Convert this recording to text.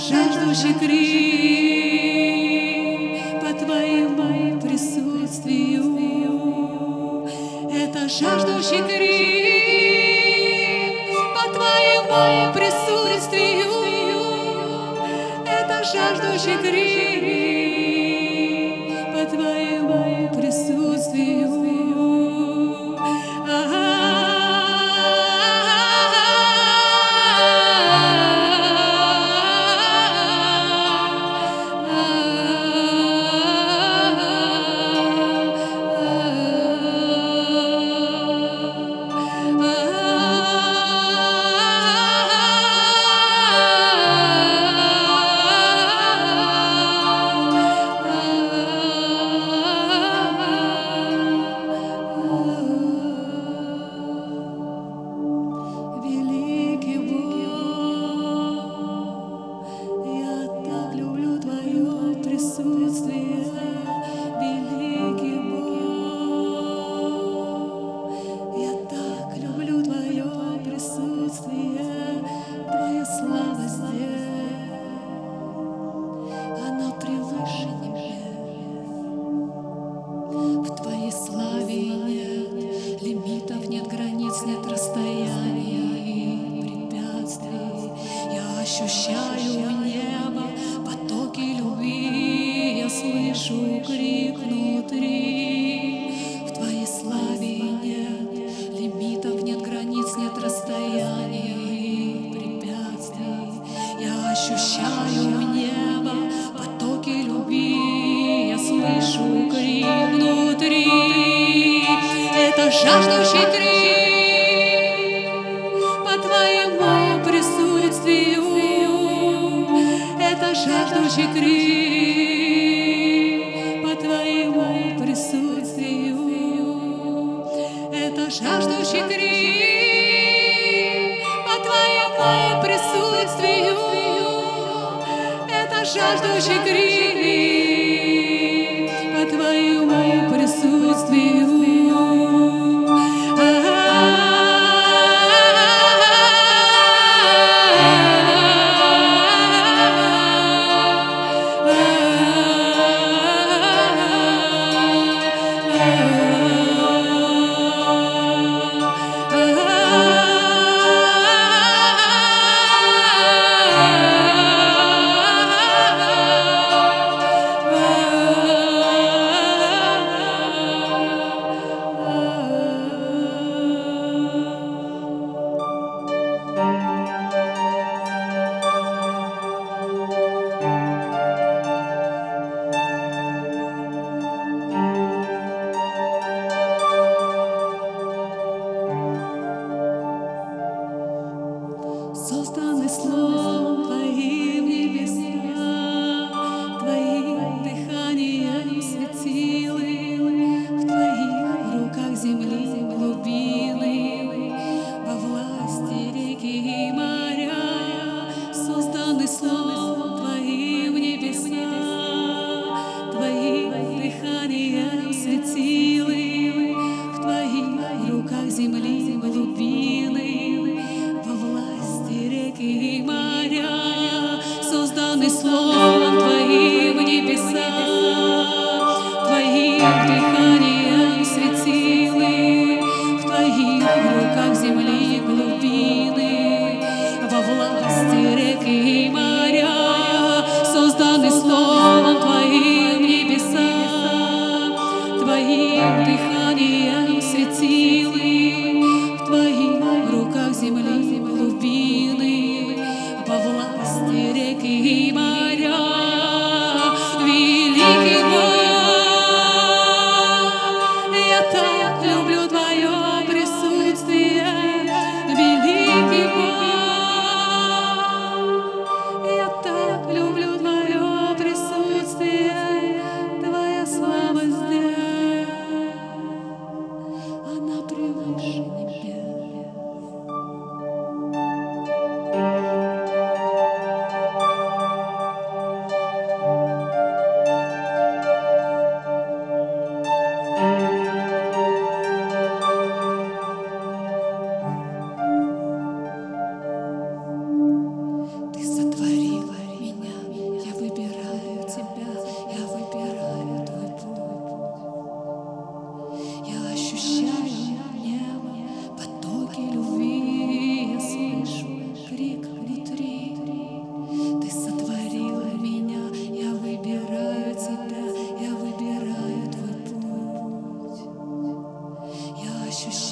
жаждущий крик по твоему присутствию. Это жаждущий крик по твоему присутствию. Это жаждущий крик. слышу крик внутри. В твоей славе нет лимитов, нет границ, нет расстояний, препятствий. Я ощущаю небо, потоки любви. Я слышу крик внутри. Это жаждущий крик по твоему присутствию. Это жаждущий крик. жажду и гриль. Словом твоим в небеса, твоим. в. she